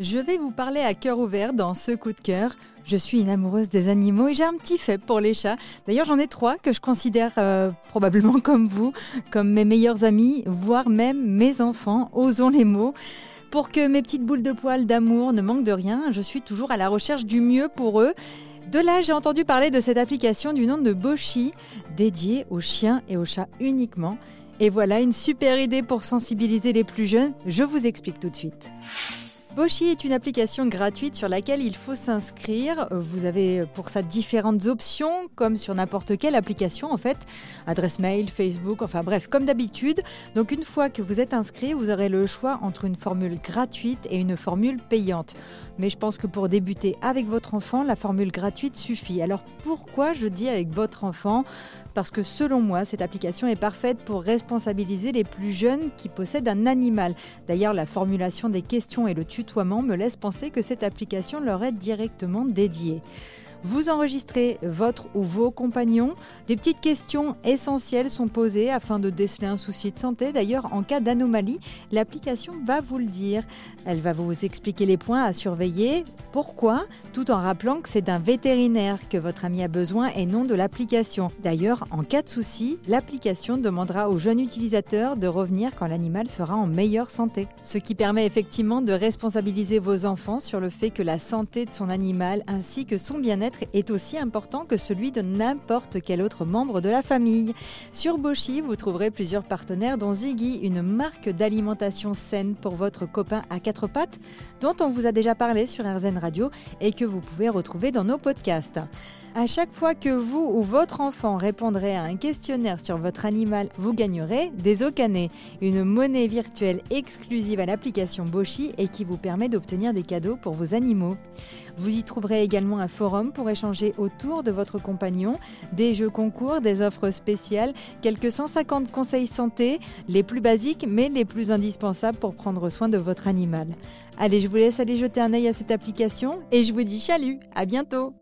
Je vais vous parler à cœur ouvert dans ce coup de cœur. Je suis une amoureuse des animaux et j'ai un petit fait pour les chats. D'ailleurs, j'en ai trois que je considère euh, probablement comme vous, comme mes meilleurs amis, voire même mes enfants, osons les mots. Pour que mes petites boules de poils d'amour ne manquent de rien, je suis toujours à la recherche du mieux pour eux. De là, j'ai entendu parler de cette application du nom de Boshi, dédiée aux chiens et aux chats uniquement. Et voilà une super idée pour sensibiliser les plus jeunes. Je vous explique tout de suite. Boshi est une application gratuite sur laquelle il faut s'inscrire. Vous avez pour ça différentes options, comme sur n'importe quelle application en fait. Adresse mail, Facebook, enfin bref, comme d'habitude. Donc une fois que vous êtes inscrit, vous aurez le choix entre une formule gratuite et une formule payante. Mais je pense que pour débuter avec votre enfant, la formule gratuite suffit. Alors pourquoi je dis avec votre enfant? Parce que selon moi, cette application est parfaite pour responsabiliser les plus jeunes qui possèdent un animal. D'ailleurs, la formulation des questions et le me laissent penser que cette application leur est directement dédiée. Vous enregistrez votre ou vos compagnons. Des petites questions essentielles sont posées afin de déceler un souci de santé. D'ailleurs, en cas d'anomalie, l'application va vous le dire. Elle va vous expliquer les points à surveiller, pourquoi, tout en rappelant que c'est d'un vétérinaire que votre ami a besoin et non de l'application. D'ailleurs, en cas de souci, l'application demandera au jeune utilisateur de revenir quand l'animal sera en meilleure santé. Ce qui permet effectivement de responsabiliser vos enfants sur le fait que la santé de son animal ainsi que son bien-être est aussi important que celui de n'importe quel autre membre de la famille. Sur Boshi, vous trouverez plusieurs partenaires dont Ziggy, une marque d'alimentation saine pour votre copain à quatre pattes, dont on vous a déjà parlé sur RZN Radio et que vous pouvez retrouver dans nos podcasts. À chaque fois que vous ou votre enfant répondrez à un questionnaire sur votre animal, vous gagnerez des Okanés, une monnaie virtuelle exclusive à l'application Boshi et qui vous permet d'obtenir des cadeaux pour vos animaux. Vous y trouverez également un forum pour échanger autour de votre compagnon, des jeux concours, des offres spéciales, quelques 150 conseils santé, les plus basiques mais les plus indispensables pour prendre soin de votre animal. Allez, je vous laisse aller jeter un œil à cette application et je vous dis chalut, à bientôt